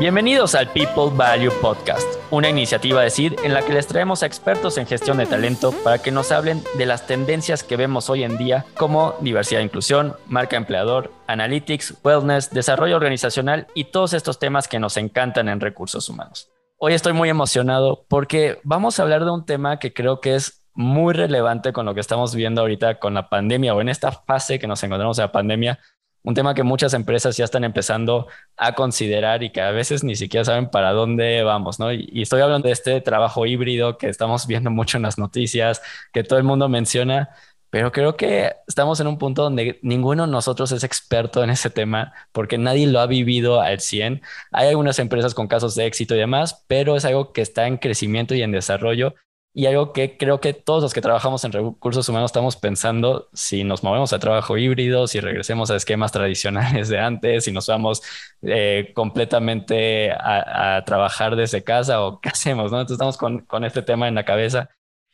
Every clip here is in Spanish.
Bienvenidos al People Value Podcast, una iniciativa de CID en la que les traemos a expertos en gestión de talento para que nos hablen de las tendencias que vemos hoy en día como diversidad e inclusión, marca empleador, analytics, wellness, desarrollo organizacional y todos estos temas que nos encantan en recursos humanos. Hoy estoy muy emocionado porque vamos a hablar de un tema que creo que es muy relevante con lo que estamos viendo ahorita con la pandemia o en esta fase que nos encontramos en la pandemia, un tema que muchas empresas ya están empezando a considerar y que a veces ni siquiera saben para dónde vamos, ¿no? Y, estoy hablando de este trabajo híbrido que estamos viendo mucho en las noticias, que todo el mundo menciona, pero creo que estamos en un punto donde ninguno de nosotros es experto en ese tema porque nadie lo ha vivido al 100. Hay algunas empresas con casos de éxito y demás, pero es algo que está en crecimiento y en desarrollo y algo que creo que todos los que trabajamos en recursos humanos estamos pensando si nos movemos a trabajo híbrido, si regresemos a esquemas tradicionales de antes, si nos vamos eh, completamente a, trabajar desde casa o qué hacemos, ¿no? Entonces estamos con, con este tema en la cabeza.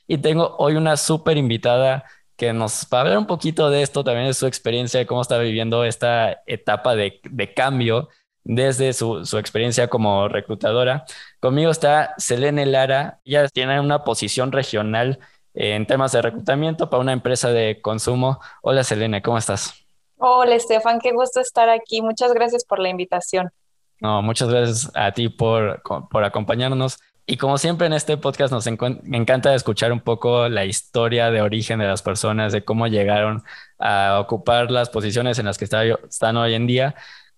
Y tengo hoy una súper invitada que nos va a hablar un poquito de esto, también de su experiencia, de cómo está viviendo esta etapa de, de cambio desde su, su, experiencia como reclutadora. Conmigo está Selene Lara, ella tiene una posición regional en temas de reclutamiento para una empresa de consumo. Hola Selene, ¿cómo estás? Hola Estefan, qué gusto estar aquí. Muchas gracias por la invitación. No, muchas gracias a ti por, por acompañarnos. Y como siempre en este podcast nos encanta escuchar un poco la historia de origen de las personas, de cómo llegaron a ocupar las posiciones en las que están hoy en día.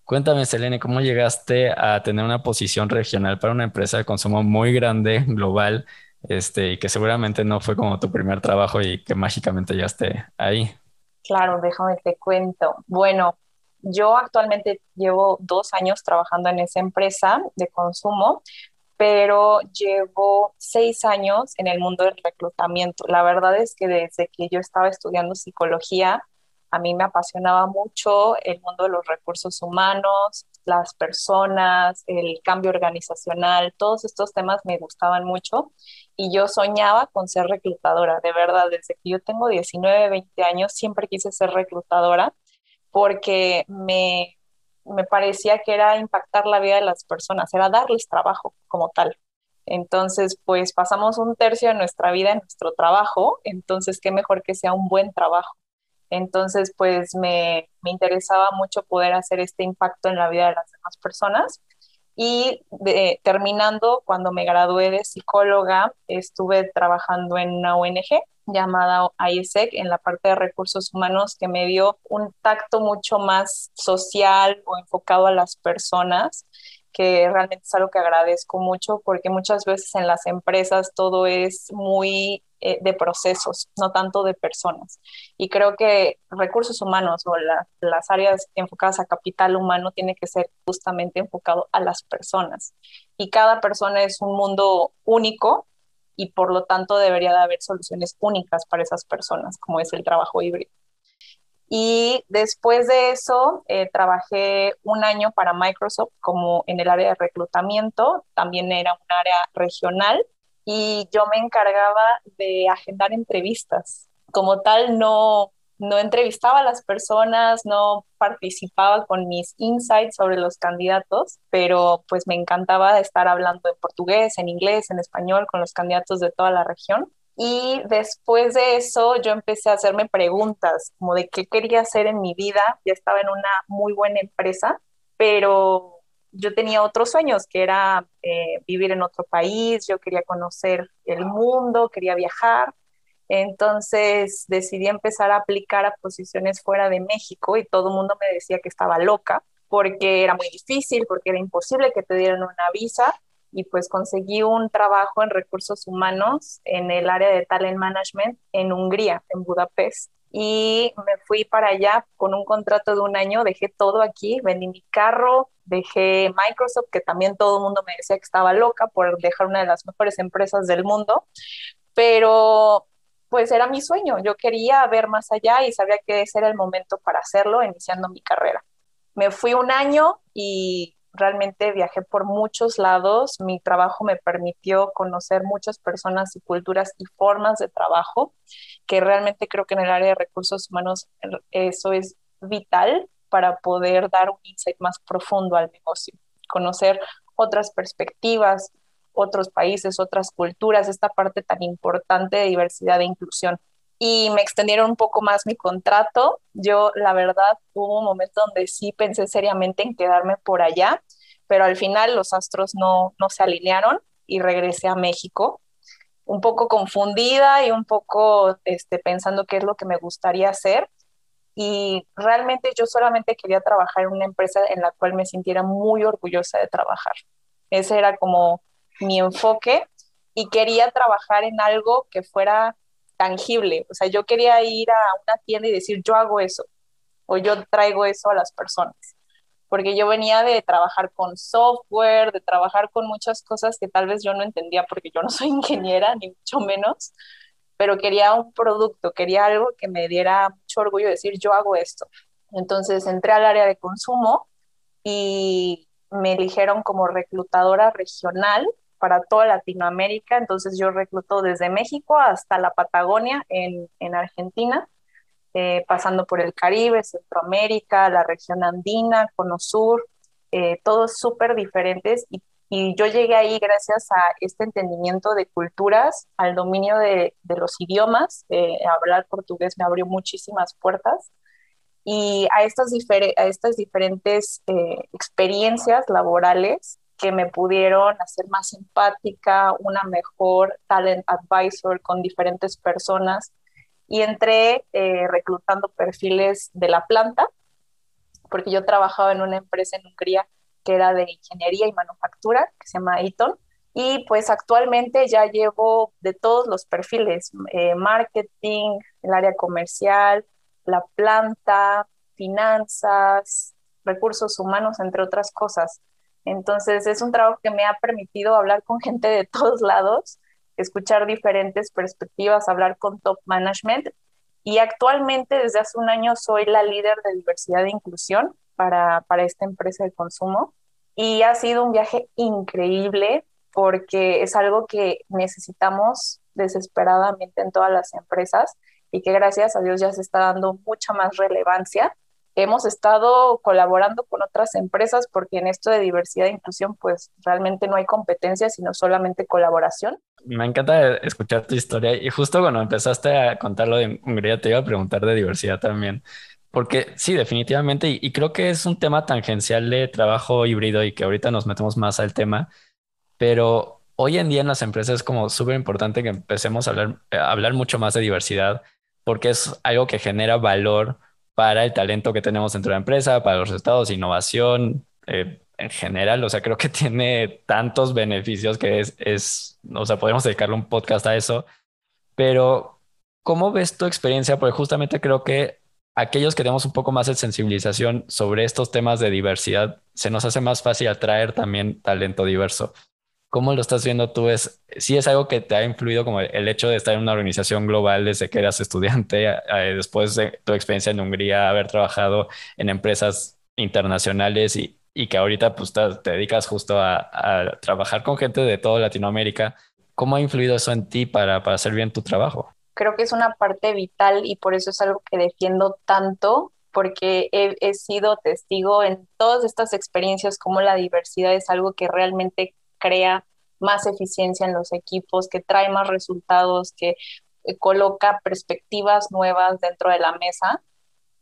Cuéntame, Selene, ¿cómo llegaste a tener una posición regional para una empresa de consumo muy grande, global, este, y que seguramente no fue como tu primer trabajo y que mágicamente llegaste ahí? Claro, déjame te cuento. Bueno, yo actualmente llevo dos años trabajando en esa empresa de consumo, pero llevo seis años en el mundo del reclutamiento. La verdad es que desde que yo estaba estudiando psicología, a mí me apasionaba mucho el mundo de los recursos humanos, las personas, el cambio organizacional, todos estos temas me gustaban mucho y yo soñaba con ser reclutadora, de verdad, desde que yo tengo 19, 20 años siempre quise ser reclutadora porque me, me parecía que era impactar la vida de las personas, era darles trabajo como tal. Entonces, pues pasamos un tercio de nuestra vida en nuestro trabajo, entonces qué mejor que sea un buen trabajo. Entonces, pues me, interesaba mucho poder hacer este impacto en la vida de las demás personas. Y terminando, cuando me gradué de psicóloga, estuve trabajando en una ONG llamada ISEC en la parte de recursos humanos que me dio un tacto mucho más social o enfocado a las personas que realmente es algo que agradezco mucho porque muchas veces en las empresas todo es muy eh, de procesos, no tanto de personas. Y creo que recursos humanos o las áreas enfocadas a capital humano tiene que ser justamente enfocado a las personas. Y cada persona es un mundo único y por lo tanto debería de haber soluciones únicas para esas personas, como es el trabajo híbrido. Y después de eso, eh, trabajé un año para Microsoft como en el área de reclutamiento, también era un área regional y yo me encargaba de agendar entrevistas. Como tal, no, no entrevistaba a las personas, no participaba con mis insights sobre los candidatos, pero pues me encantaba estar hablando en portugués, en inglés, en español con los candidatos de toda la región. Y después de eso yo empecé a hacerme preguntas como de qué quería hacer en mi vida. Ya estaba en una muy buena empresa, pero yo tenía otros sueños, que era eh, vivir en otro país, yo quería conocer el mundo, quería viajar. Entonces decidí empezar a aplicar a posiciones fuera de México y todo el mundo me decía que estaba loca porque era muy difícil, porque era imposible que te dieran una visa y pues conseguí un trabajo en recursos humanos en el área de talent management en Hungría, en Budapest y me fui para allá con un contrato de un año, dejé todo aquí, vendí mi carro, dejé Microsoft, que también todo el mundo me decía que estaba loca por dejar una de las mejores empresas del mundo, pero pues era mi sueño, yo quería ver más allá y sabía que ese era el momento para hacerlo, iniciando mi carrera. Me fui un año y realmente viajé por muchos lados, mi trabajo me permitió conocer muchas personas y culturas y formas de trabajo, que realmente creo que en el área de recursos humanos eso es vital para poder dar un insight más profundo al negocio, conocer otras perspectivas, otros países, otras culturas, esta parte tan importante de diversidad e inclusión. Y me extendieron un poco más mi contrato. Yo, la verdad, hubo un momento donde sí pensé seriamente en quedarme por allá, pero al final los astros no, no se alinearon y regresé a México un poco confundida y un poco este, pensando qué es lo que me gustaría hacer. Y realmente yo solamente quería trabajar en una empresa en la cual me sintiera muy orgullosa de trabajar. Ese era como mi enfoque y quería trabajar en algo que fuera tangible. O sea, yo quería ir a una tienda y decir, yo hago eso o yo traigo eso a las personas porque yo venía de trabajar con software, de trabajar con muchas cosas que tal vez yo no entendía porque yo no soy ingeniera, ni mucho menos, pero quería un producto, quería algo que me diera mucho orgullo decir, yo hago esto. Entonces entré al área de consumo y me eligieron como reclutadora regional para toda Latinoamérica, entonces yo recluto desde México hasta la Patagonia en, en Argentina eh, pasando por el Caribe, Centroamérica, la región andina, Cono Sur, eh, todos súper diferentes. Y, yo llegué ahí gracias a este entendimiento de culturas, al dominio de, los idiomas, eh, hablar portugués me abrió muchísimas puertas. Y a estas, a estas diferentes experiencias laborales que me pudieron hacer más empática, una mejor talent advisor con diferentes personas y entré eh, reclutando perfiles de la planta, porque yo trabajaba en una empresa en Hungría que era de ingeniería y manufactura, que se llama Eaton, y pues actualmente ya llevo de todos los perfiles, eh, marketing, el área comercial, la planta, finanzas, recursos humanos, entre otras cosas. Entonces es un trabajo que me ha permitido hablar con gente de todos lados escuchar diferentes perspectivas, hablar con top management. Y actualmente, desde hace un año, soy la líder de diversidad e inclusión para, para esta empresa de consumo. Y ha sido un viaje increíble porque es algo que necesitamos desesperadamente en todas las empresas y que gracias a Dios ya se está dando mucha más relevancia hemos estado colaborando con otras empresas porque en esto de diversidad e inclusión pues realmente no hay competencia, sino solamente colaboración. Me encanta escuchar tu historia y justo cuando empezaste a contar lo de Hungría te iba a preguntar de diversidad también, porque sí, definitivamente, y, y creo que es un tema tangencial de trabajo híbrido y que ahorita nos metemos más al tema, pero hoy en día en las empresas es como súper importante que empecemos a hablar, a hablar mucho más de diversidad porque es algo que genera valor para el talento que tenemos dentro de la empresa, para los resultados, innovación, eh, en general, o sea, creo que tiene tantos beneficios que es, es, o sea, podemos dedicarle un podcast a eso, pero ¿cómo ves tu experiencia? Porque justamente creo que aquellos que tenemos un poco más de sensibilización sobre estos temas de diversidad, se nos hace más fácil atraer también talento diverso. ¿Cómo lo estás viendo tú? ¿Es, ¿Sí es algo que te ha influido como el hecho de estar en una organización global desde que eras estudiante, después de tu experiencia en Hungría, haber trabajado en empresas internacionales y, y que ahorita pues, te, dedicas justo a, a, trabajar con gente de toda Latinoamérica? ¿Cómo ha influido eso en ti para, para hacer bien tu trabajo? Creo que es una parte vital y por eso es algo que defiendo tanto porque he, he, sido testigo en todas estas experiencias como la diversidad es algo que realmente crea más eficiencia en los equipos, que trae más resultados, que eh, coloca perspectivas nuevas dentro de la mesa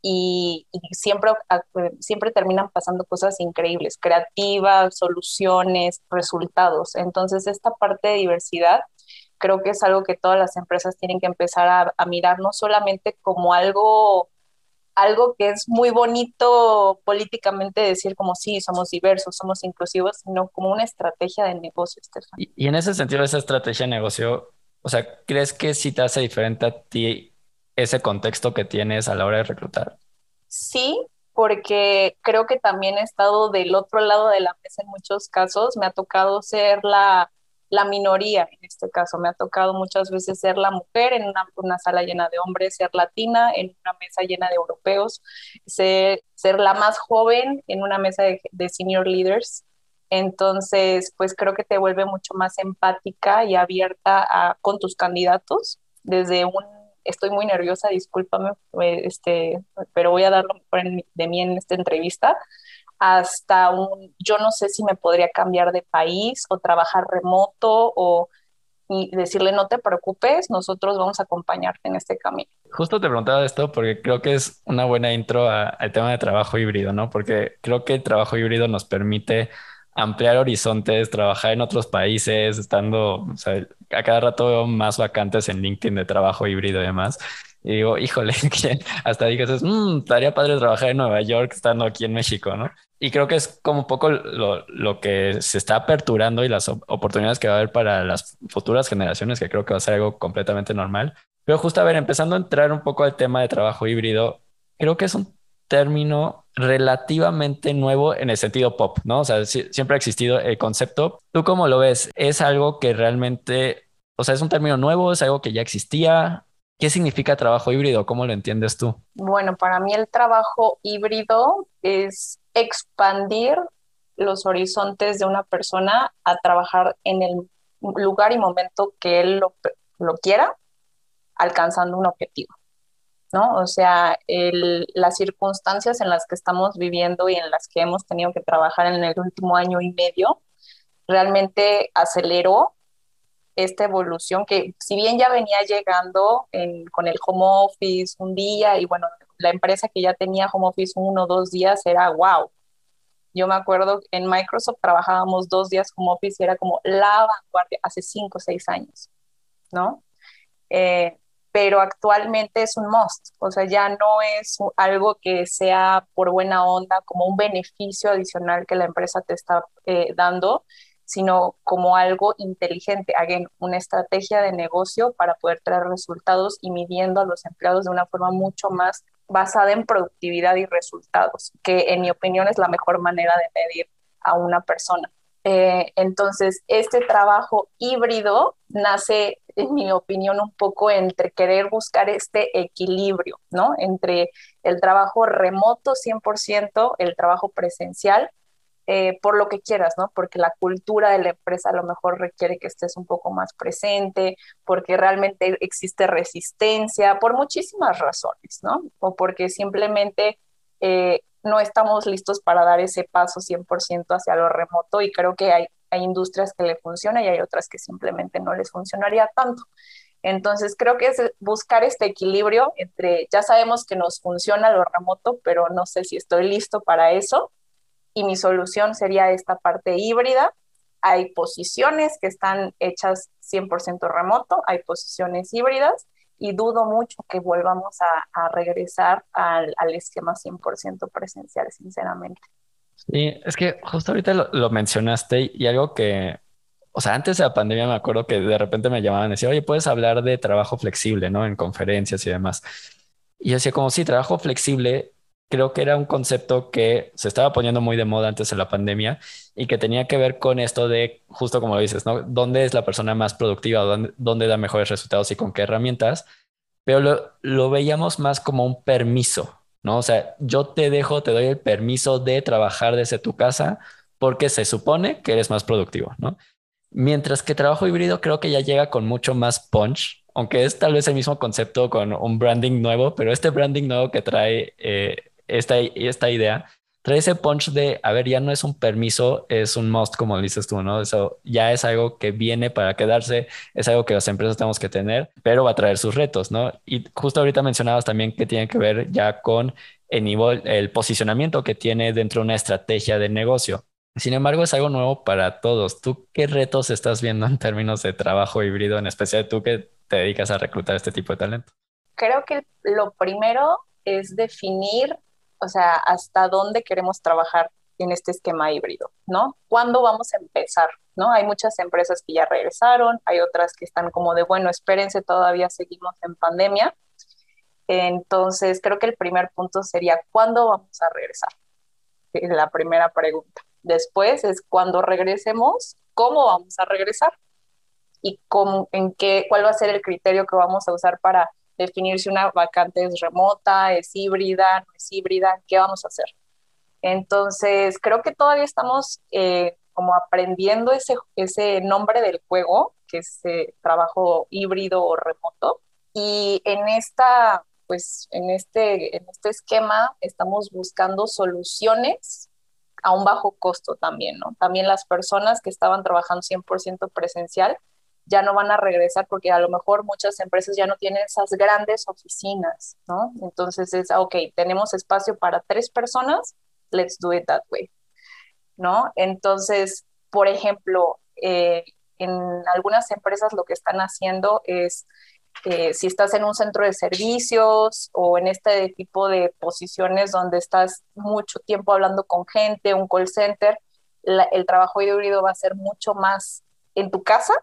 y, siempre, eh, siempre terminan pasando cosas increíbles, creativas, soluciones, resultados. Entonces, esta parte de diversidad creo que es algo que todas las empresas tienen que empezar a mirar no solamente como algo algo que es muy bonito políticamente decir como sí, somos diversos, somos inclusivos, sino como una estrategia de negocio, Estefan. Y, en ese sentido, esa estrategia de negocio, o sea, ¿crees que sí te hace diferente a ti ese contexto que tienes a la hora de reclutar? Sí, porque creo que también he estado del otro lado de la mesa en muchos casos. Me ha tocado ser la la minoría, en este caso. Me ha tocado muchas veces ser la mujer en una, sala llena de hombres, ser latina en una mesa llena de europeos, ser, ser la más joven en una mesa de, senior leaders. Entonces, pues creo que te vuelve mucho más empática y abierta con tus candidatos desde un estoy muy nerviosa, discúlpame, eh, este, pero voy a dar lo mejor de mí en esta entrevista hasta un, yo no sé si me podría cambiar de país o trabajar remoto o y decirle no te preocupes, nosotros vamos a acompañarte en este camino. Justo te preguntaba esto porque creo que es una buena intro al tema de trabajo híbrido, ¿no? Porque creo que el trabajo híbrido nos permite ampliar horizontes, trabajar en otros países, estando, o sea, a cada rato veo más vacantes en LinkedIn de trabajo híbrido y demás. Y digo, híjole, que hasta dices, mmm, estaría padre trabajar en Nueva York estando aquí en México, ¿no? Y creo que es como un poco lo, lo que se está aperturando y las oportunidades que va a haber para las futuras generaciones, que creo que va a ser algo completamente normal. Pero justo a ver, empezando a entrar un poco al tema de trabajo híbrido, creo que es un término relativamente nuevo en el sentido pop, ¿no? O sea, siempre ha existido el concepto. ¿Tú cómo lo ves? ¿Es algo que realmente, o sea, es un término nuevo? ¿Es algo que ya existía? ¿Qué significa trabajo híbrido? ¿Cómo lo entiendes tú? Bueno, para mí el trabajo híbrido es expandir los horizontes de una persona a trabajar en el lugar y momento que él lo, quiera, alcanzando un objetivo. ¿no? O sea, las circunstancias en las que estamos viviendo y en las que hemos tenido que trabajar en el último año y medio realmente aceleró esta evolución que si bien ya venía llegando con el home office un día y bueno, la empresa que ya tenía home office uno o dos días era wow. Yo me acuerdo en Microsoft trabajábamos dos días home office y era como la vanguardia hace cinco o seis años, ¿no? Eh, pero actualmente es un must, o sea, ya no es algo que sea por buena onda, como un beneficio adicional que la empresa te está eh, dando, sino como algo inteligente, hagan una estrategia de negocio para poder traer resultados y midiendo a los empleados de una forma mucho más basada en productividad y resultados, que en mi opinión es la mejor manera de medir a una persona. Eh, entonces, este trabajo híbrido nace, en mi opinión, un poco entre querer buscar este equilibrio, ¿no? Entre el trabajo remoto 100%, el trabajo presencial, eh, por lo que quieras, ¿no? Porque la cultura de la empresa a lo mejor requiere que estés un poco más presente, porque realmente existe resistencia, por muchísimas razones, ¿no? O porque simplemente eh, no estamos listos para dar ese paso 100% hacia lo remoto y creo que hay, hay industrias que le funcionan y hay otras que simplemente no les funcionaría tanto. Entonces, creo que es buscar este equilibrio entre, ya sabemos que nos funciona lo remoto, pero no sé si estoy listo para eso. Y mi solución sería esta parte híbrida. Hay posiciones que están hechas 100% remoto, hay posiciones híbridas y dudo mucho que volvamos a, regresar al, esquema 100% presencial, sinceramente. Sí, es que justo ahorita lo, mencionaste y algo que, o sea, antes de la pandemia me acuerdo que de repente me llamaban y decían, oye, puedes hablar de trabajo flexible, ¿no? En conferencias y demás. Y yo decía, como sí, trabajo flexible, creo que era un concepto que se estaba poniendo muy de moda antes de la pandemia y que tenía que ver con esto de, justo como lo dices, ¿no? ¿Dónde es la persona más productiva? ¿Dónde, dónde da mejores resultados y con qué herramientas? Pero lo, lo veíamos más como un permiso, ¿no? O sea, yo te dejo, te doy el permiso de trabajar desde tu casa porque se supone que eres más productivo, ¿no? Mientras que trabajo híbrido creo que ya llega con mucho más punch, aunque es tal vez el mismo concepto con un branding nuevo, pero este branding nuevo que trae eh, esta, esta idea trae ese punch de, a ver, ya no es un permiso, es un must, como dices tú, ¿no? Eso ya es algo que viene para quedarse, es algo que las empresas tenemos que tener, pero va a traer sus retos, ¿no? Y justo ahorita mencionabas también que tiene que ver ya con el nivel, el posicionamiento que tiene dentro de una estrategia de negocio. Sin embargo, es algo nuevo para todos. ¿Tú qué retos estás viendo en términos de trabajo híbrido, en especial tú que te dedicas a reclutar este tipo de talento? Creo que lo primero es definir o sea, hasta dónde queremos trabajar en este esquema híbrido, ¿no? ¿Cuándo vamos a empezar? ¿No? Hay muchas empresas que ya regresaron, hay otras que están como de, bueno, espérense, todavía seguimos en pandemia. Entonces, creo que el primer punto sería, ¿cuándo vamos a regresar? Es la primera pregunta. Después es, cuando regresemos, ¿cómo vamos a regresar? ¿Y cómo, en qué, cuál va a ser el criterio que vamos a usar para definir si una vacante es remota, es híbrida, no es híbrida, qué vamos a hacer. Entonces, creo que todavía estamos eh, como aprendiendo ese, ese nombre del juego, que es eh, trabajo híbrido o remoto. Y en esta, pues, en este, en este esquema estamos buscando soluciones a un bajo costo también, ¿no? También las personas que estaban trabajando 100% presencial ya no van a regresar porque a lo mejor muchas empresas ya no tienen esas grandes oficinas, ¿no? Entonces es, ok, tenemos espacio para tres personas, let's do it that way, ¿no? Entonces, por ejemplo, eh, en algunas empresas lo que están haciendo es, eh, si estás en un centro de servicios o en este tipo de posiciones donde estás mucho tiempo hablando con gente, un call center, el trabajo híbrido va a ser mucho más en tu casa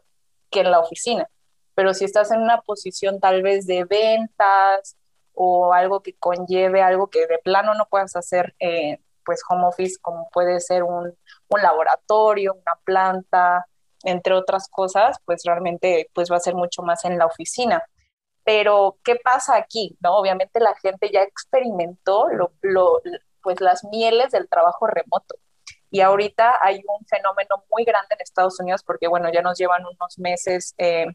que en la oficina. Pero si estás en una posición tal vez de ventas o algo que conlleve algo que de plano no puedas hacer, eh, pues home office, como puede ser un, un, laboratorio, una planta, entre otras cosas, pues realmente pues va a ser mucho más en la oficina. Pero, ¿qué pasa aquí? ¿No? Obviamente la gente ya experimentó lo, lo, pues las mieles del trabajo remoto. Y ahorita hay un fenómeno muy grande en Estados Unidos porque, bueno, ya nos llevan unos meses eh,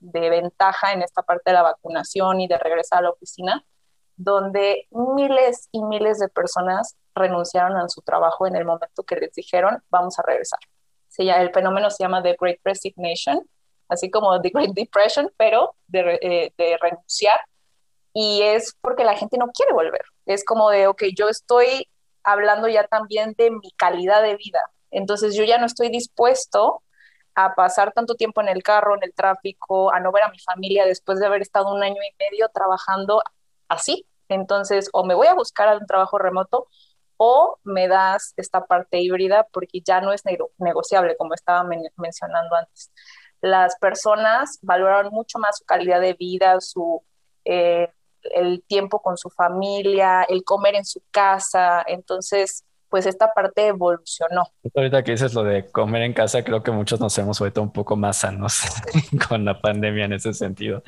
de ventaja en esta parte de la vacunación y de regresar a la oficina, donde miles y miles de personas renunciaron a su trabajo en el momento que les dijeron, vamos a regresar. Sí, el fenómeno se llama The Great Resignation, así como The Great Depression, pero de, eh, de renunciar. Y es porque la gente no quiere volver. Es como de, ok, yo estoy hablando ya también de mi calidad de vida. Entonces yo ya no estoy dispuesto a pasar tanto tiempo en el carro, en el tráfico, a no ver a mi familia después de haber estado un año y medio trabajando así. Entonces, o me voy a buscar un trabajo remoto o me das esta parte híbrida porque ya no es negociable, como estaba mencionando antes. Las personas valoran mucho más su calidad de vida, su eh, el tiempo con su familia, el comer en su casa. Entonces, pues esta parte evolucionó. Ahorita que dices lo de comer en casa, creo que muchos nos hemos vuelto un poco más sanos con la pandemia en ese sentido.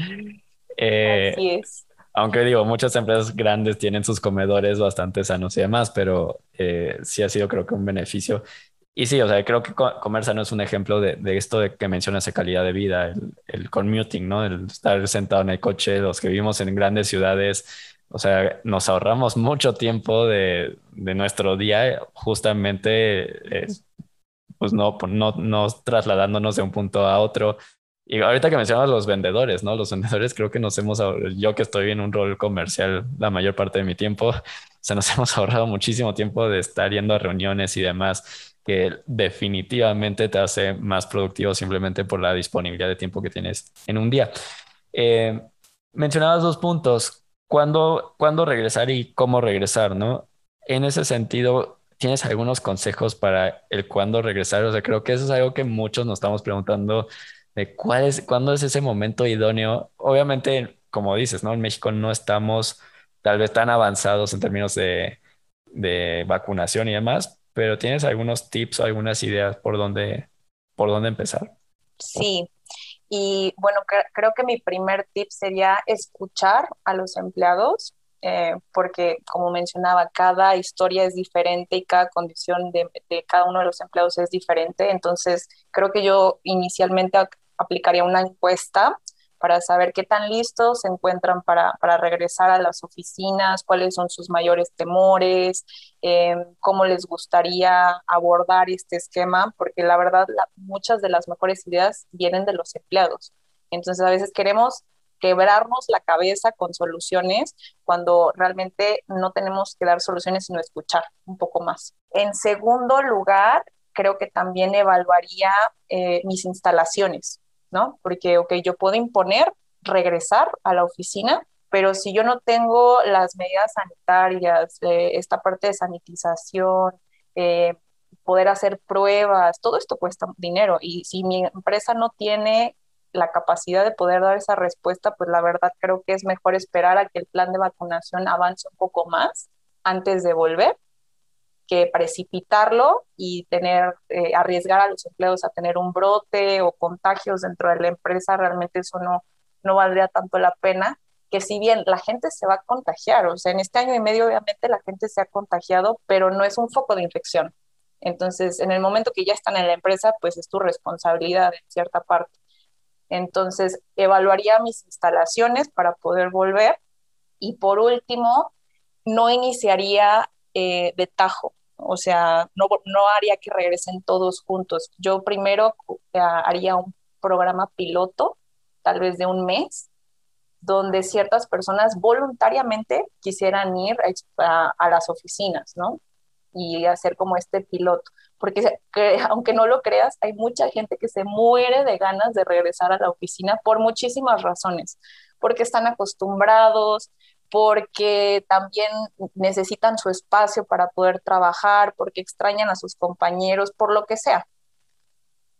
Eh, Así es. Aunque digo, muchas empresas grandes tienen sus comedores bastante sanos y demás, pero eh, sí ha sido creo que un beneficio. Y sí, o sea, creo que comer sano es un ejemplo de, esto de que mencionas de calidad de vida, el, el, commuting, ¿no? El estar sentado en el coche, los que vivimos en grandes ciudades, o sea, nos ahorramos mucho tiempo de, de nuestro día justamente, pues no, no, no trasladándonos de un punto a otro. Y ahorita que mencionas los vendedores, ¿no? Los vendedores creo que nos hemos, yo que estoy en un rol comercial la mayor parte de mi tiempo, o sea, nos hemos ahorrado muchísimo tiempo de estar yendo a reuniones y demás que definitivamente te hace más productivo simplemente por la disponibilidad de tiempo que tienes en un día. Eh, mencionabas dos puntos, ¿cuándo, ¿cuándo regresar y cómo regresar, no? En ese sentido, ¿tienes algunos consejos para el cuándo regresar? O sea, creo que eso es algo que muchos nos estamos preguntando de cuál es, cuándo es ese momento idóneo. Obviamente, como dices, ¿no? En México no estamos tal vez tan avanzados en términos de, de vacunación y demás, pero ¿tienes algunos tips o algunas ideas por dónde, por dónde empezar? Sí, y bueno, creo que mi primer tip sería escuchar a los empleados, eh, porque como mencionaba, cada historia es diferente y cada condición de, de, cada uno de los empleados es diferente. Entonces, creo que yo inicialmente aplicaría una encuesta para saber qué tan listos se encuentran para, para regresar a las oficinas, cuáles son sus mayores temores, eh, cómo les gustaría abordar este esquema, porque la verdad muchas de las mejores ideas vienen de los empleados. Entonces a veces queremos quebrarnos la cabeza con soluciones cuando realmente no tenemos que dar soluciones sino escuchar un poco más. En segundo lugar, creo que también evaluaría eh, mis instalaciones. ¿No? Porque, ok, yo puedo imponer regresar a la oficina, pero si yo no tengo las medidas sanitarias, eh, esta parte de sanitización, eh, poder hacer pruebas, todo esto cuesta dinero y si mi empresa no tiene la capacidad de poder dar esa respuesta, pues la verdad creo que es mejor esperar a que el plan de vacunación avance un poco más antes de volver que precipitarlo y tener, eh, arriesgar a los empleados a tener un brote o contagios dentro de la empresa, realmente eso no, no valdría tanto la pena, que si bien la gente se va a contagiar, o sea, en este año y medio obviamente la gente se ha contagiado, pero no es un foco de infección. Entonces, en el momento que ya están en la empresa, pues es tu responsabilidad en cierta parte. Entonces, evaluaría mis instalaciones para poder volver. Y por último, no iniciaría eh, de tajo O sea, no, no haría que regresen todos juntos. Yo primero eh, haría un programa piloto, tal vez de un mes, donde ciertas personas voluntariamente quisieran ir a, a las oficinas, ¿no? Y hacer como este piloto porque aunque no lo creas, hay mucha gente que se muere de ganas de regresar a la oficina por muchísimas razones, porque están acostumbrados, porque también necesitan su espacio para poder trabajar, porque extrañan a sus compañeros, por lo que sea,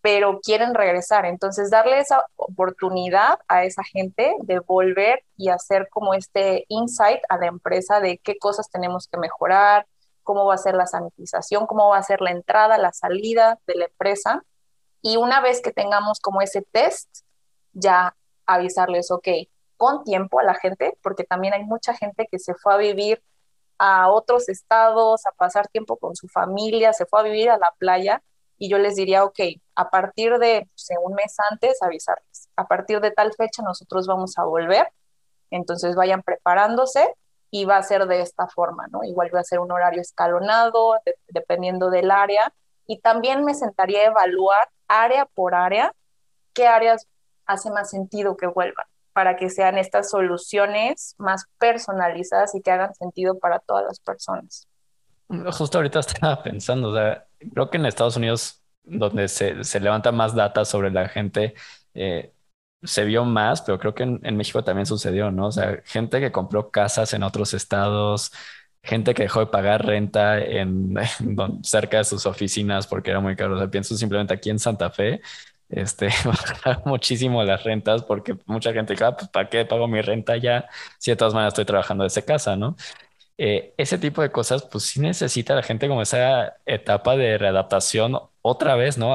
pero quieren regresar. Entonces, darle esa oportunidad a esa gente de volver y hacer como este insight a la empresa de qué cosas tenemos que mejorar, cómo va a ser la sanitización, cómo va a ser la entrada, la salida de la empresa. Y una vez que tengamos como ese test, ya avisarles, ok, con tiempo a la gente, porque también hay mucha gente que se fue a vivir a otros estados, a pasar tiempo con su familia, se fue a vivir a la playa y yo les diría, ok, a partir de un mes antes avisarles, a partir de tal fecha nosotros vamos a volver, entonces vayan preparándose y va a ser de esta forma, ¿no? Igual va a ser un horario escalonado, dependiendo del área, y también me sentaría a evaluar área por área qué áreas hace más sentido que vuelvan para que sean estas soluciones más personalizadas y que hagan sentido para todas las personas. Justo ahorita estaba pensando, o sea, creo que en Estados Unidos, donde se, se levanta más data sobre la gente, eh, se vio más, pero creo que en, México también sucedió, ¿no? O sea, gente que compró casas en otros estados, gente que dejó de pagar renta en, cerca de sus oficinas porque era muy caro. O sea, pienso simplemente aquí en Santa Fe, este, bajaron muchísimo las rentas porque mucha gente dijo, ah, pues ¿para qué pago mi renta ya si de todas maneras estoy trabajando desde casa, ¿no? Eh, ese tipo de cosas, pues sí necesita la gente como esa etapa de readaptación otra vez, ¿no?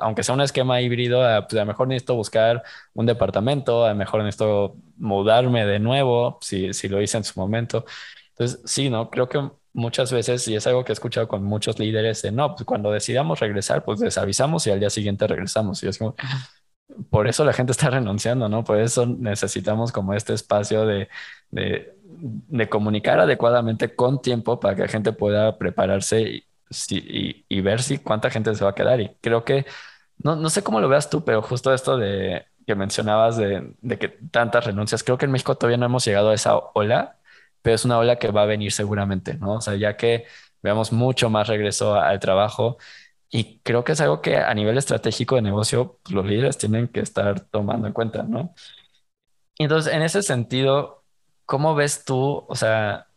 aunque sea un esquema híbrido, a, pues a lo mejor necesito buscar un departamento, a lo mejor necesito mudarme de nuevo, si, si lo hice en su momento. Entonces, sí, ¿no? Creo que muchas veces, y es algo que he escuchado con muchos líderes, de no, pues cuando decidamos regresar, pues les avisamos y al día siguiente regresamos. Y es como, por eso la gente está renunciando, ¿no? Por eso necesitamos como este espacio de, de, de comunicar adecuadamente con tiempo para que la gente pueda prepararse y, y, ver si cuánta gente se va a quedar. Y creo que, no, no sé cómo lo veas tú, pero justo esto de que mencionabas de, de que tantas renuncias, creo que en México todavía no hemos llegado a esa ola, pero es una ola que va a venir seguramente, ¿no? O sea, ya que veamos mucho más regreso al trabajo. Y creo que es algo que a nivel estratégico de negocio, pues, los líderes tienen que estar tomando en cuenta, ¿no? Entonces, en ese sentido, ¿cómo ves tú, o sea,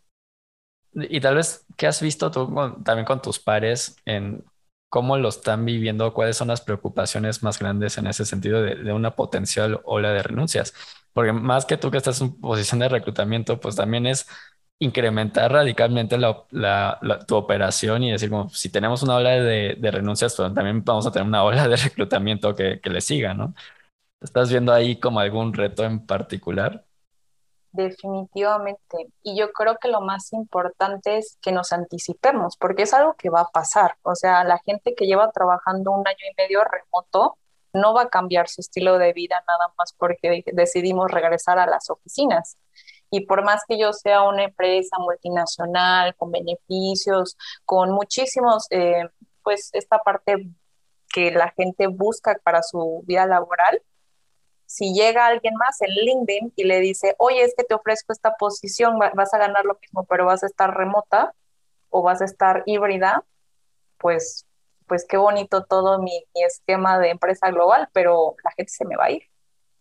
y tal vez, ¿qué has visto tú también con tus pares en cómo lo están viviendo? ¿Cuáles son las preocupaciones más grandes en ese sentido de, una potencial ola de renuncias? Porque más que tú que estás en posición de reclutamiento, pues también es incrementar radicalmente la, tu operación y decir, como, si tenemos una ola de, renuncias, pues también vamos a tener una ola de reclutamiento que, que le siga, ¿no? ¿Estás viendo ahí como algún reto en particular? Definitivamente. Y yo creo que lo más importante es que nos anticipemos, porque es algo que va a pasar. O sea, la gente que lleva trabajando un año y medio remoto no va a cambiar su estilo de vida nada más porque decidimos regresar a las oficinas. Y por más que yo sea una empresa multinacional con beneficios, con muchísimos, eh, pues esta parte que la gente busca para su vida laboral, si llega alguien más en LinkedIn y le dice, oye, es que te ofrezco esta posición, vas a ganar lo mismo, pero vas a estar remota o vas a estar híbrida, pues, pues qué bonito todo mi, esquema de empresa global, pero la gente se me va a ir.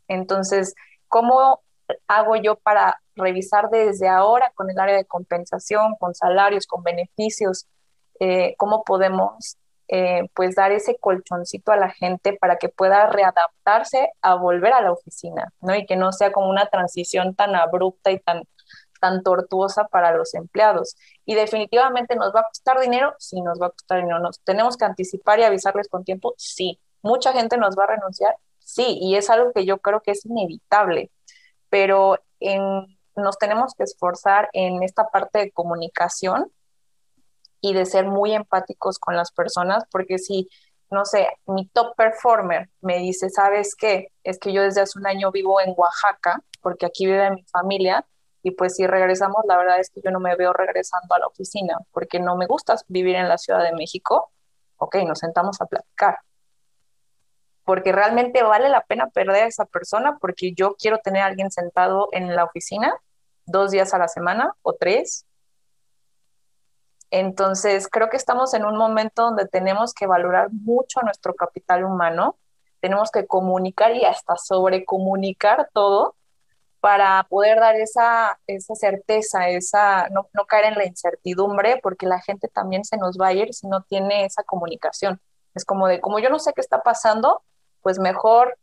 Entonces, ¿cómo hago yo para revisar desde ahora con el área de compensación, con salarios, con beneficios, eh, cómo podemos eh, pues dar ese colchoncito a la gente para que pueda readaptarse a volver a la oficina, ¿no? Y que no sea como una transición tan abrupta y tan, tan tortuosa para los empleados. Y definitivamente nos va a costar dinero, sí nos va a costar dinero. Nos tenemos que anticipar y avisarles con tiempo, sí. Mucha gente nos va a renunciar, sí, y es algo que yo creo que es inevitable, pero nos tenemos que esforzar en esta parte de comunicación y de ser muy empáticos con las personas, porque si, no sé, mi top performer me dice, ¿sabes qué? Es que yo desde hace un año vivo en Oaxaca, porque aquí vive mi familia, Y pues si regresamos, la verdad es que yo no me veo regresando a la oficina porque no me gusta vivir en la Ciudad de México. Ok, nos sentamos a platicar. Porque realmente vale la pena perder a esa persona porque yo quiero tener a alguien sentado en la oficina dos días a la semana o tres. Entonces, creo que estamos en un momento donde tenemos que valorar mucho nuestro capital humano, tenemos que comunicar y hasta sobrecomunicar todo para poder dar esa, esa certeza, esa, no, no, caer en la incertidumbre, porque la gente también se nos va a ir si no tiene esa comunicación. Es como de, como yo no sé qué está pasando, pues mejor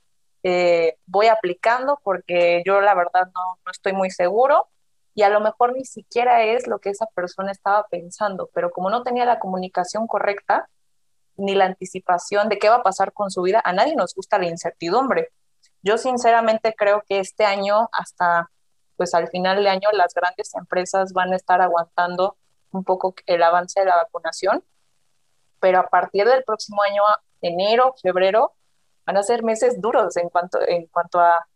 eh, voy aplicando porque yo la verdad no, no estoy muy seguro y a lo mejor ni siquiera es lo que esa persona estaba pensando, pero como no tenía la comunicación correcta, ni la anticipación de qué va a pasar con su vida, a nadie nos gusta la incertidumbre. Yo sinceramente creo que este año, hasta pues al final de año, las grandes empresas van a estar aguantando un poco el avance de la vacunación, pero a partir del próximo año, enero, febrero, van a ser meses duros en cuanto, en cuanto a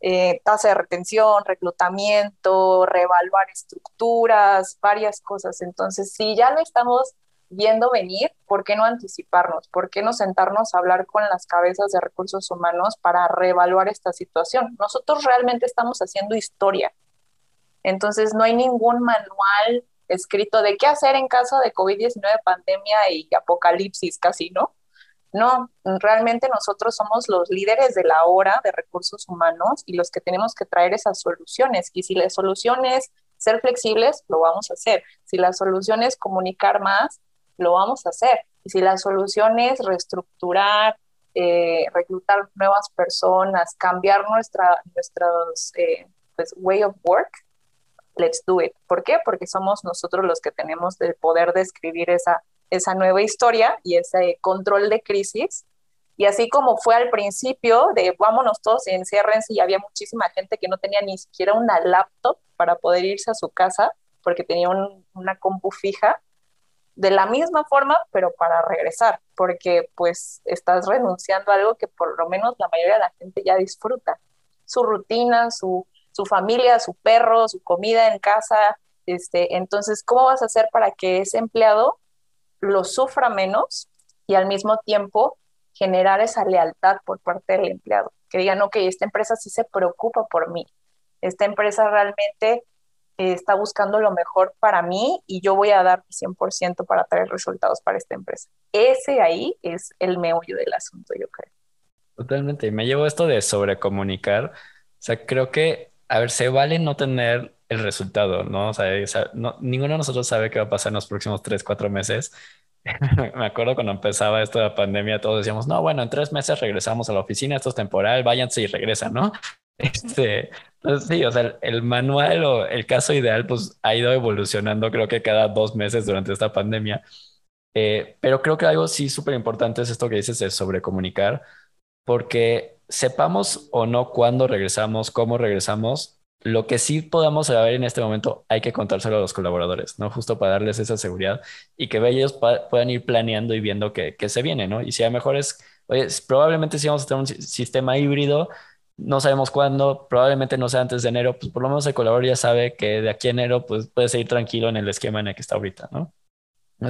eh, tasa de retención, reclutamiento, reevaluar estructuras, varias cosas. Entonces, si ya lo estamos viendo venir, ¿por qué no anticiparnos? ¿Por qué no sentarnos a hablar con las cabezas de recursos humanos para reevaluar esta situación? Nosotros realmente estamos haciendo historia. Entonces, no hay ningún manual escrito de qué hacer en caso de COVID-19, pandemia y apocalipsis casi, ¿no? No, realmente nosotros somos los líderes de la hora de recursos humanos y los que tenemos que traer esas soluciones. Y si la solución es ser flexibles, lo vamos a hacer. Si la solución es comunicar más, lo vamos a hacer. Y si la solución es reestructurar, eh, reclutar nuevas personas, cambiar nuestra nuestros, eh, pues, way of work, let's do it. ¿Por qué? Porque somos nosotros los que tenemos el poder de escribir esa, esa nueva historia y ese control de crisis. Y así como fue al principio de vámonos todos enciérrense y había muchísima gente que no tenía ni siquiera una laptop para poder irse a su casa porque tenía una compu fija, de la misma forma, pero para regresar, porque pues estás renunciando a algo que por lo menos la mayoría de la gente ya disfruta. Su rutina, su, su familia, su perro, su comida en casa. Este, entonces, ¿cómo vas a hacer para que ese empleado lo sufra menos y al mismo tiempo generar esa lealtad por parte del empleado? Que digan, ok, esta empresa sí se preocupa por mí. Esta empresa realmente está buscando lo mejor para mí y yo voy a dar 100% para traer resultados para esta empresa. Ese ahí es el meollo del asunto, yo creo. Totalmente. Me llevo esto de sobrecomunicar. O sea, creo que, a ver, se vale no tener el resultado, ¿no? O sea, ninguno de nosotros sabe qué va a pasar en los próximos tres, cuatro meses. Me acuerdo cuando empezaba esto de la pandemia, todos decíamos, no, bueno, en tres meses regresamos a la oficina, esto es temporal, váyanse y regresan, ¿no? Este, pues sí, o sea, el, manual o el caso ideal pues ha ido evolucionando creo que cada dos meses durante esta pandemia. Eh, pero creo que algo sí súper importante es esto que dices de sobrecomunicar, porque sepamos o no cuándo regresamos, cómo regresamos, lo que sí podamos saber en este momento hay que contárselo a los colaboradores, ¿no? Justo para darles esa seguridad y que ellos puedan ir planeando y viendo que, que se viene, ¿no? Y si a lo mejor es, oye, probablemente si vamos a tener un sistema híbrido, no sabemos cuándo, probablemente no sea antes de enero, pues por lo menos el colaborador ya sabe que de aquí a enero pues puede seguir tranquilo en el esquema en el que está ahorita, ¿no?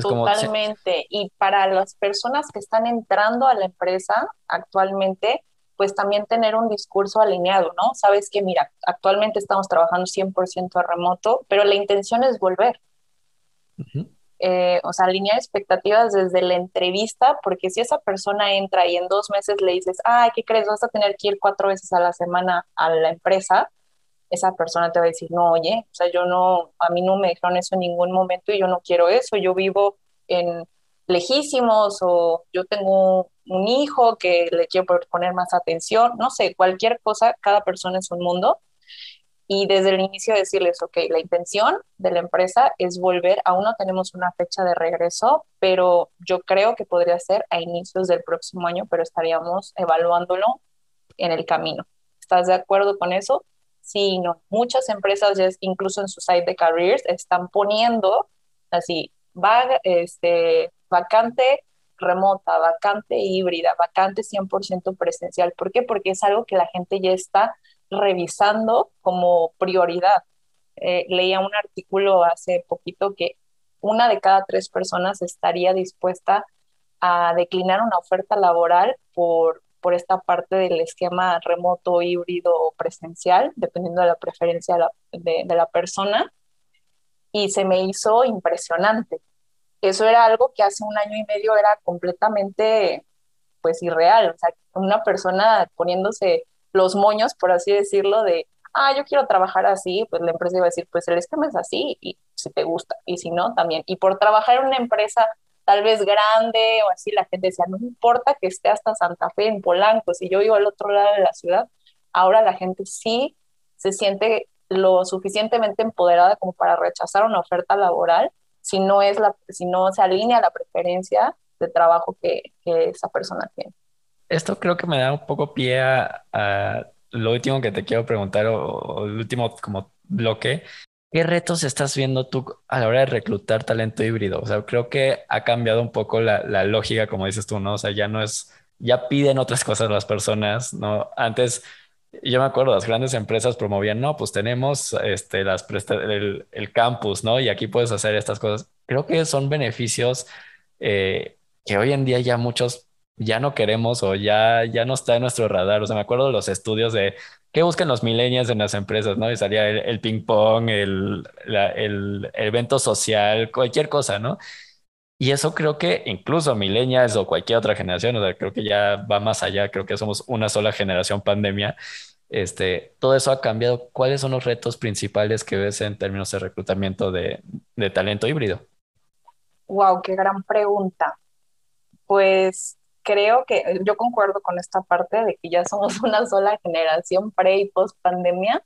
Totalmente. y para las personas que están entrando a la empresa actualmente, pues también tener un discurso alineado, ¿no? Sabes que, mira, actualmente estamos trabajando 100% a remoto, pero la intención es volver. Eh, o sea, alinear expectativas desde la entrevista, porque si esa persona entra y en dos meses le dices, ay, ¿qué crees? Vas a tener que ir cuatro veces a la semana a la empresa, esa persona te va a decir, no, oye, o sea, yo no, a mí no me dijeron eso en ningún momento y yo no quiero eso, yo vivo en lejísimos o yo tengo un hijo que le quiero poner más atención, no sé, cualquier cosa, cada persona es un mundo y desde el inicio decirles, ok, la intención de la empresa es volver, aún no tenemos una fecha de regreso, pero yo creo que podría ser a inicios del próximo año, pero estaríamos evaluándolo en el camino. ¿Estás de acuerdo con eso? Sí, no. Muchas empresas, ya incluso en su site de careers, están poniendo así, este, vacante remota, vacante híbrida, vacante 100% presencial. ¿Por qué? Porque es algo que la gente ya está revisando como prioridad. eh, leía un artículo hace poquito que una de cada tres personas estaría dispuesta a declinar una oferta laboral por, por esta parte del esquema remoto, híbrido o presencial, dependiendo de la preferencia de la, de la persona. Y se me hizo impresionante. Eso era algo que hace un año y medio era completamente, pues, irreal. O sea, una persona poniéndose los moños, por así decirlo, de, ah, yo quiero trabajar así, pues la empresa iba a decir, pues el esquema es así, y si te gusta, y si no, también. Y por trabajar en una empresa tal vez grande o así, la gente decía, no importa que esté hasta Santa Fe, en Polanco, si yo vivo al otro lado de la ciudad, ahora la gente sí se siente lo suficientemente empoderada como para rechazar una oferta laboral si no, es la, si no se alinea la preferencia de trabajo que esa persona tiene. Esto creo que me da un poco pie a, lo último que te quiero preguntar o, el último como bloque. ¿Qué retos estás viendo tú a la hora de reclutar talento híbrido? O sea, creo que ha cambiado un poco la, la lógica, como dices tú, ¿no? O sea, ya no es, ya piden otras cosas las personas, ¿no? Antes yo me acuerdo, las grandes empresas promovían, no, pues tenemos este, las el, el, campus, ¿no? Y aquí puedes hacer estas cosas. Creo que son beneficios eh, que hoy en día ya muchos ya no queremos o ya, ya no está en nuestro radar. O sea, me acuerdo de los estudios de qué buscan los millennials en las empresas, ¿no? Y salía el, ping pong, el, el, evento social, cualquier cosa, ¿no? Y eso creo que incluso millennials o cualquier otra generación, o sea, creo que ya va más allá, creo que somos una sola generación pandemia. Este, todo eso ha cambiado. ¿Cuáles son los retos principales que ves en términos de reclutamiento de, de talento híbrido? Wow, qué gran pregunta. Pues creo que yo concuerdo con esta parte de que ya somos una sola generación pre y post pandemia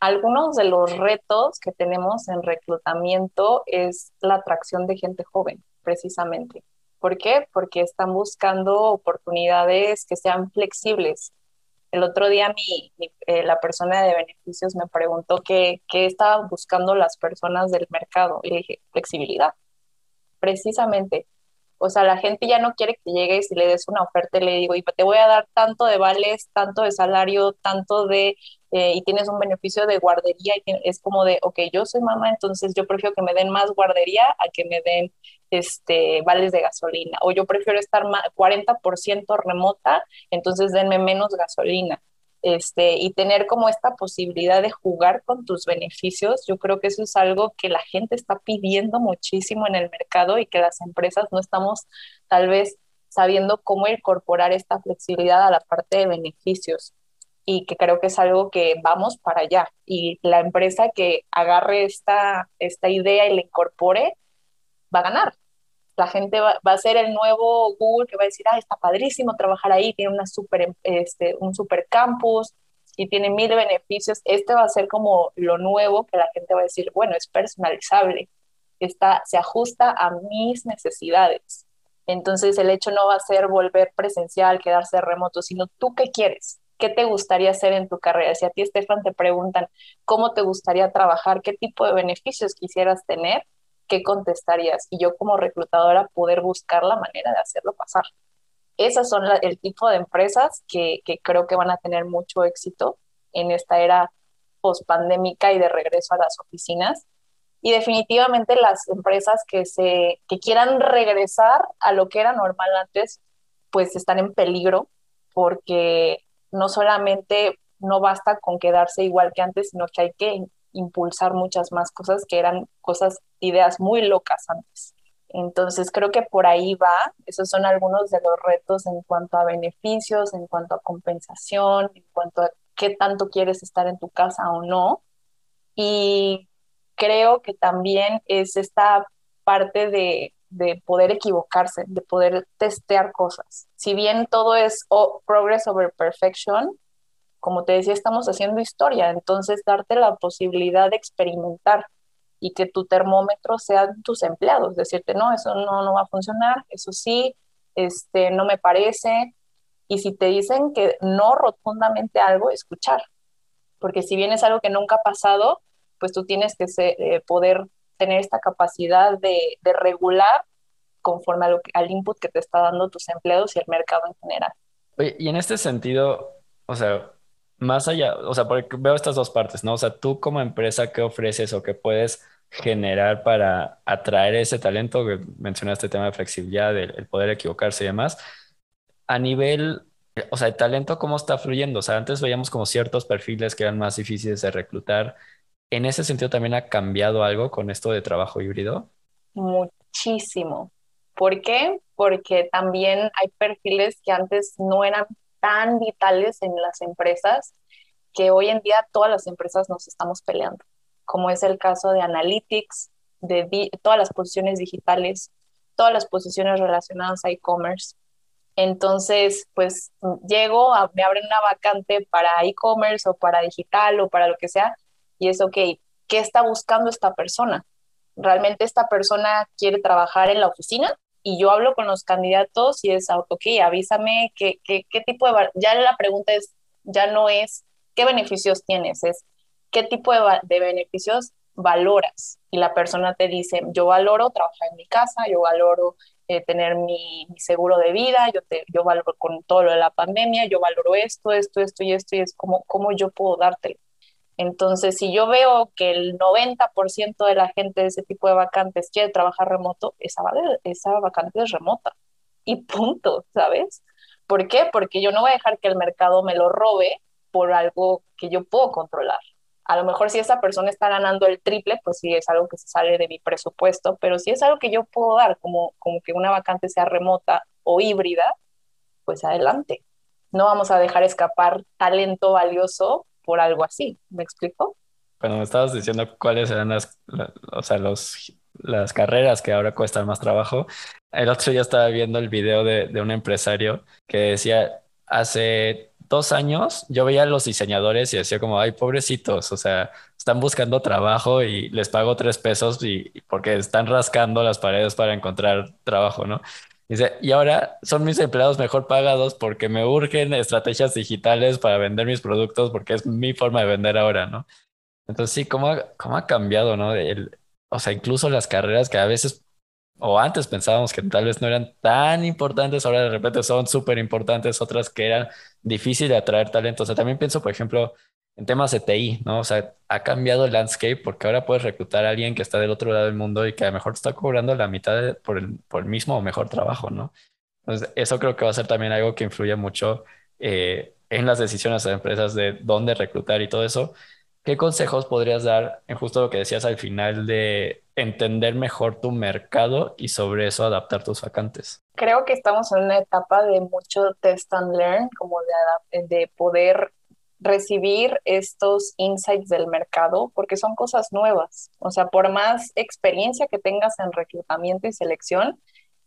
algunos de los retos que tenemos en reclutamiento es la atracción de gente joven, precisamente. ¿Por qué? Porque están buscando oportunidades que sean flexibles. El otro día mi, eh, la persona de beneficios me preguntó qué, qué estaban buscando las personas del mercado y le dije, flexibilidad. Precisamente, o sea, la gente ya no quiere que llegues y le des una oferta y le digo, y te voy a dar tanto de vales, tanto de salario, tanto de, eh, y tienes un beneficio de guardería, y es como de, ok, yo soy mamá, entonces yo prefiero que me den más guardería a que me den este, vales de gasolina, o yo prefiero estar 40% remota, entonces denme menos gasolina este, y tener como esta posibilidad de jugar con tus beneficios, yo creo que eso es algo que la gente está pidiendo muchísimo en el mercado y que las empresas no estamos tal vez sabiendo cómo incorporar esta flexibilidad a la parte de beneficios. Y que creo que es algo que vamos para allá. Y la empresa que agarre esta, esta idea y la incorpore va a ganar la gente va, a ser el nuevo Google que va a decir, ah, está padrísimo trabajar ahí, tiene una super, este, un super campus y tiene mil beneficios. Este va a ser como lo nuevo que la gente va a decir, bueno, es personalizable, está, se ajusta a mis necesidades. Entonces el hecho no va a ser volver presencial, quedarse remoto, sino tú qué quieres, qué te gustaría hacer en tu carrera. Si a ti, Estefan, te preguntan cómo te gustaría trabajar, qué tipo de beneficios quisieras tener, ¿qué contestarías? Y yo como reclutadora poder buscar la manera de hacerlo pasar. Esas son el tipo de empresas que, creo que van a tener mucho éxito en esta era post-pandémica y de regreso a las oficinas. Y definitivamente las empresas que, se, que quieran regresar a lo que era normal antes, pues están en peligro porque no solamente no basta con quedarse igual que antes, sino que hay que impulsar muchas más cosas que eran cosas, ideas muy locas antes. Entonces creo que por ahí va, esos son algunos de los retos en cuanto a beneficios, en cuanto a compensación, en cuanto a qué tanto quieres estar en tu casa o no. Y creo que también es esta parte de, de poder equivocarse, de poder testear cosas. Si bien todo es progress over perfection, como te decía, estamos haciendo historia, entonces darte la posibilidad de experimentar y que tu termómetro sean tus empleados, decirte, no, eso no, no va a funcionar, eso sí, este, no me parece. Y si te dicen que no rotundamente algo, escuchar, porque si bien es algo que nunca ha pasado, pues tú tienes que eh, poder tener esta capacidad de, de regular conforme al input que te está dando tus empleados y el mercado en general. Oye, y en este sentido, o sea, más allá, o sea, porque veo estas dos partes, ¿no? O sea, tú como empresa, ¿qué ofreces o qué puedes generar para atraer ese talento? Mencionaste el tema de flexibilidad, el, poder equivocarse y demás. A nivel, o sea, el talento, ¿cómo está fluyendo? O sea, antes veíamos como ciertos perfiles que eran más difíciles de reclutar. ¿En ese sentido también ha cambiado algo con esto de trabajo híbrido? Muchísimo. ¿Por qué? Porque también hay perfiles que antes no eran tan vitales en las empresas que hoy en día todas las empresas nos estamos peleando, como es el caso de Analytics, de todas las posiciones digitales, todas las posiciones relacionadas a e-commerce. Entonces, pues llego, me abren una vacante para e-commerce o para digital o para lo que sea, y es, ok, ¿qué está buscando esta persona? ¿Realmente esta persona quiere trabajar en la oficina? Y yo hablo con los candidatos y es, ok, avísame qué, qué, qué tipo de... Ya la pregunta es, ya no es qué beneficios tienes, es qué tipo de, de beneficios valoras. Y la persona te dice, yo valoro trabajar en mi casa, yo valoro eh, tener mi, mi, seguro de vida, yo, te, yo valoro con todo lo de la pandemia, yo valoro esto, esto, esto y esto, y es como, cómo yo puedo dártelo. Entonces, si yo veo que el 90% de la gente de ese tipo de vacantes quiere trabajar remoto, esa, esa vacante es remota. Y punto, ¿sabes? ¿Por qué? Porque yo no voy a dejar que el mercado me lo robe por algo que yo puedo controlar. A lo mejor si esa persona está ganando el triple, pues sí es algo que se sale de mi presupuesto, pero si es algo que yo puedo dar, como, como que una vacante sea remota o híbrida, pues adelante. No vamos a dejar escapar talento valioso por algo así. ¿Me explico? Cuando me estabas diciendo cuáles eran las, o sea, los, las carreras que ahora cuestan más trabajo, el otro día estaba viendo el video de, de un empresario que decía, hace dos años yo veía a los diseñadores y decía como, ay, pobrecitos, o sea, están buscando trabajo y les pago tres pesos y, porque están rascando las paredes para encontrar trabajo, ¿no? Dice, y ahora son mis empleados mejor pagados porque me urgen estrategias digitales para vender mis productos porque es mi forma de vender ahora, ¿no? Entonces sí, ¿cómo ha, cómo ha cambiado, ¿no? El, o sea, incluso las carreras que a veces, o antes pensábamos que tal vez no eran tan importantes, ahora de repente son súper importantes, otras que eran difíciles de atraer talento. O sea, también pienso, por ejemplo, en temas de TI, ¿no? O sea, ha cambiado el landscape porque ahora puedes reclutar a alguien que está del otro lado del mundo y que a lo mejor está cobrando la mitad por, el, por el mismo o mejor trabajo, ¿no? Entonces, eso creo que va a ser también algo que influye mucho eh, en las decisiones de empresas de dónde reclutar y todo eso. ¿Qué consejos podrías dar en justo lo que decías al final de entender mejor tu mercado y sobre eso adaptar tus vacantes? Creo que estamos en una etapa de mucho test and learn, como de, de poder recibir estos insights del mercado porque son cosas nuevas. O sea, por más experiencia que tengas en reclutamiento y selección,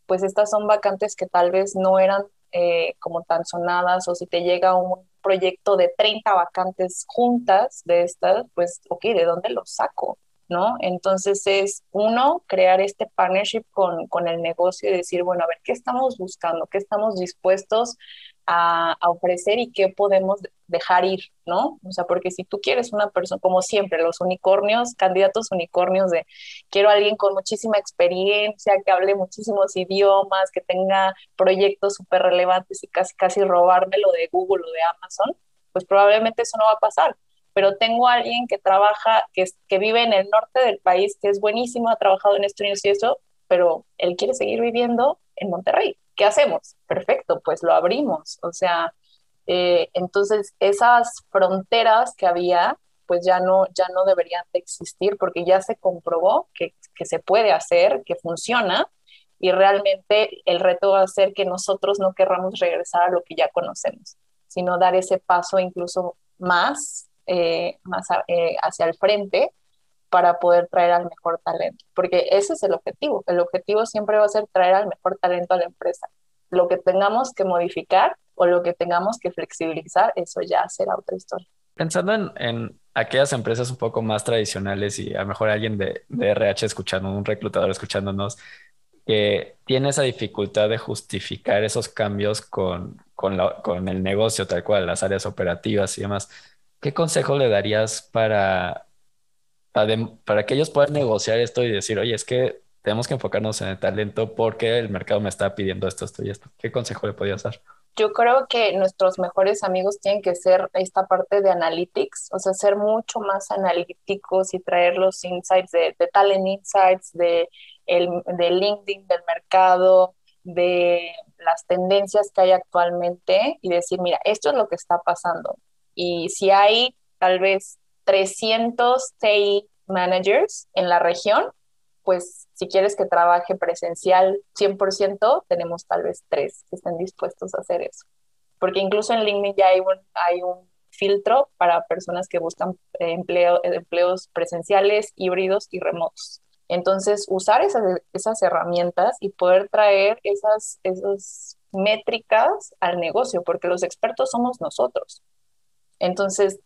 pues estas son vacantes que tal vez no eran eh, como tan sonadas o si te llega un proyecto de 30 vacantes juntas de estas, pues, ok, ¿de dónde los saco? ¿No? Entonces es uno, crear este partnership con, con el negocio y decir, bueno, a ver, ¿qué estamos buscando? ¿Qué estamos dispuestos a, ofrecer y qué podemos dejar ir, ¿no? O sea, porque si tú quieres una persona, como siempre, los unicornios, candidatos unicornios de quiero a alguien con muchísima experiencia, que hable muchísimos idiomas, que tenga proyectos súper relevantes y casi, casi robármelo de Google o de Amazon, pues probablemente eso no va a pasar. Pero tengo a alguien que trabaja, que, que vive en el norte del país, que es buenísimo, ha trabajado en esto y eso, pero él quiere seguir viviendo en Monterrey. ¿Qué hacemos? Perfecto, pues lo abrimos. O sea, eh, entonces esas fronteras que había, pues ya no, ya no deberían de existir porque ya se comprobó que, que se puede hacer, que funciona y realmente el reto va a ser que nosotros no querramos regresar a lo que ya conocemos, sino dar ese paso incluso más, eh, más eh, hacia el frente para poder traer al mejor talento, porque ese es el objetivo. El objetivo siempre va a ser traer al mejor talento a la empresa. Lo que tengamos que modificar o lo que tengamos que flexibilizar, eso ya será otra historia. Pensando en, aquellas empresas un poco más tradicionales y a lo mejor alguien de, de RH escuchando, un reclutador escuchándonos, que tiene esa dificultad de justificar esos cambios con, con, con el negocio tal cual, las áreas operativas y demás, ¿qué consejo le darías para para que ellos puedan negociar esto y decir, oye, es que tenemos que enfocarnos en el talento porque el mercado me está pidiendo esto, esto y esto. ¿Qué consejo le podías dar? Yo creo que nuestros mejores amigos tienen que ser esta parte de analytics, o sea, ser mucho más analíticos y traer los insights de, de Talent Insights, de, el, de LinkedIn, del mercado, de las tendencias que hay actualmente y decir, mira, esto es lo que está pasando. Y si hay tal vez 300 TI managers en la región, pues si quieres que trabaje presencial 100%, tenemos tal vez tres que estén dispuestos a hacer eso. Porque incluso en LinkedIn ya hay un, filtro para personas que buscan eh, empleo, empleos presenciales, híbridos y remotos. Entonces, usar esas, esas herramientas y poder traer esas, esas métricas al negocio, porque los expertos somos nosotros. Entonces,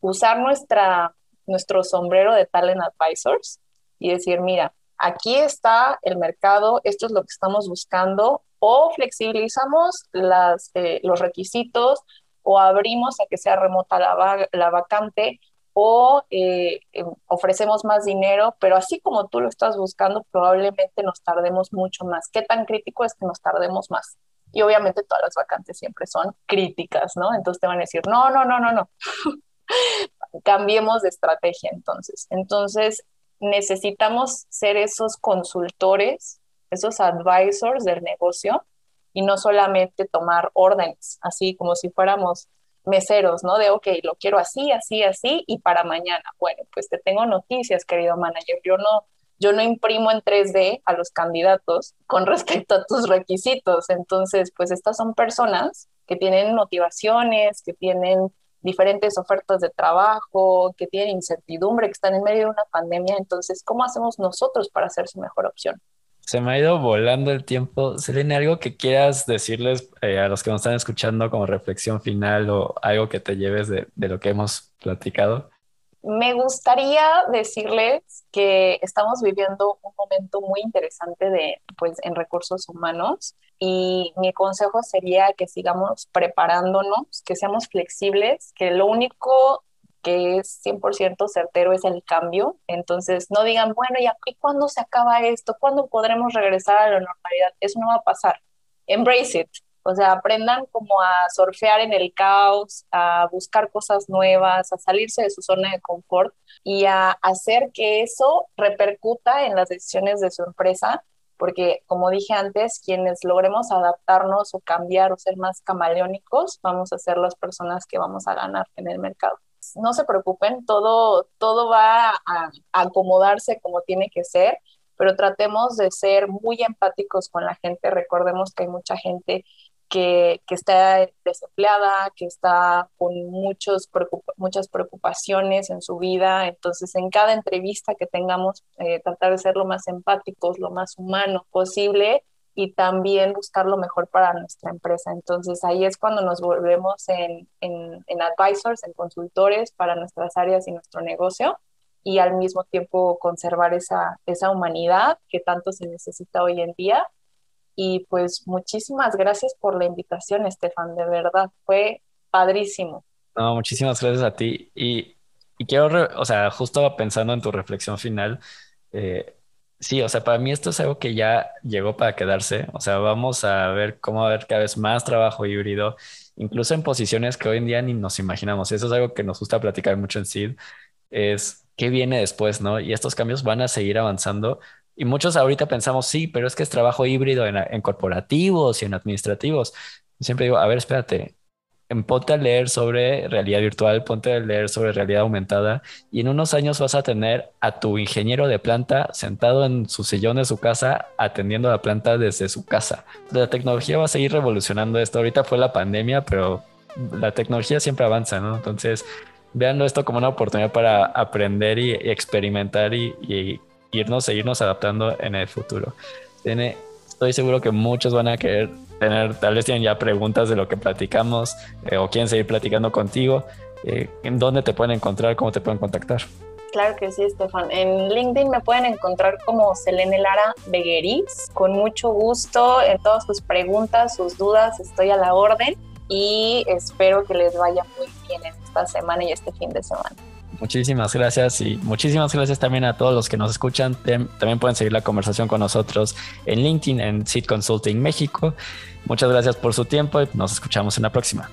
usar nuestra, nuestro sombrero de talent advisors y decir, mira, aquí está el mercado, esto es lo que estamos buscando, o flexibilizamos las, eh, los requisitos o abrimos a que sea remota la, la vacante o eh, em, ofrecemos más dinero, pero así como tú lo estás buscando, probablemente nos tardemos mucho más. ¿Qué tan crítico es que nos tardemos más? Y obviamente todas las vacantes siempre son críticas, ¿no? Entonces te van a decir, no, no, no, no, no. Cambiemos de estrategia entonces. Entonces necesitamos ser esos consultores, esos advisors del negocio y no solamente tomar órdenes, así como si fuéramos meseros, ¿no? De, ok, lo quiero así, así, así y para mañana. Bueno, pues te tengo noticias, querido manager. Yo no, yo no imprimo en 3D a los candidatos con respecto a tus requisitos. Entonces, pues estas son personas que tienen motivaciones, que tienen diferentes ofertas de trabajo, que tienen incertidumbre, que están en medio de una pandemia. Entonces, ¿cómo hacemos nosotros para ser su mejor opción? Se me ha ido volando el tiempo. Selene, ¿algo que quieras decirles eh, a los que nos están escuchando como reflexión final o algo que te lleves de, de lo que hemos platicado? Me gustaría decirles que estamos viviendo un momento muy interesante de, pues, en recursos humanos y mi consejo sería que sigamos preparándonos, que seamos flexibles, que lo único que es 100% certero es el cambio. Entonces, no digan, bueno, ¿y cuándo se acaba esto? ¿Cuándo podremos regresar a la normalidad? Eso no va a pasar. Embrace it. O sea, aprendan como a surfear en el caos, a buscar cosas nuevas, a salirse de su zona de confort y a hacer que eso repercuta en las decisiones de su empresa porque como dije antes, quienes logremos adaptarnos o cambiar o ser más camaleónicos, vamos a ser las personas que vamos a ganar en el mercado. No se preocupen, todo, todo va a, acomodarse como tiene que ser, pero tratemos de ser muy empáticos con la gente. Recordemos que hay mucha gente que, está desempleada, que está con muchos muchas preocupaciones en su vida. Entonces, en cada entrevista que tengamos, eh, tratar de ser lo más empáticos, lo más humano posible y también buscar lo mejor para nuestra empresa. Entonces, ahí es cuando nos volvemos en, en, en advisors, en consultores para nuestras áreas y nuestro negocio y al mismo tiempo conservar esa, esa humanidad que tanto se necesita hoy en día y pues muchísimas gracias por la invitación, Estefan, de verdad, fue padrísimo. No, muchísimas gracias a ti. Y, y quiero, o sea, justo pensando en tu reflexión final, eh, sí, o sea, para mí esto es algo que ya llegó para quedarse. O sea, vamos a ver cómo va a haber cada vez más trabajo híbrido, incluso en posiciones que hoy en día ni nos imaginamos. Eso es algo que nos gusta platicar mucho en SID, es qué viene después, ¿no? Y estos cambios van a seguir avanzando y muchos ahorita pensamos, sí, pero es que es trabajo híbrido en, corporativos y en administrativos. Siempre digo, a ver, espérate, ponte a leer sobre realidad virtual, ponte a leer sobre realidad aumentada y en unos años vas a tener a tu ingeniero de planta sentado en su sillón de su casa atendiendo la planta desde su casa. La tecnología va a seguir revolucionando esto. Ahorita fue la pandemia, pero la tecnología siempre avanza, ¿no? Entonces, veanlo esto como una oportunidad para aprender y, experimentar y, y irnos, seguirnos adaptando en el futuro. Tiene, estoy seguro que muchos van a querer tener, tal vez tienen ya preguntas de lo que platicamos eh, o quieren seguir platicando contigo. Eh, ¿En dónde te pueden encontrar? ¿Cómo te pueden contactar? Claro que sí, Estefan. En LinkedIn me pueden encontrar como Selene Lara Begueris. Con mucho gusto, en todas sus preguntas, sus dudas, estoy a la orden y espero que les vaya muy bien en esta semana y este fin de semana. Muchísimas gracias y muchísimas gracias también a todos los que nos escuchan. También pueden seguir la conversación con nosotros en LinkedIn, en Seed Consulting México. Muchas gracias por su tiempo y nos escuchamos en la próxima.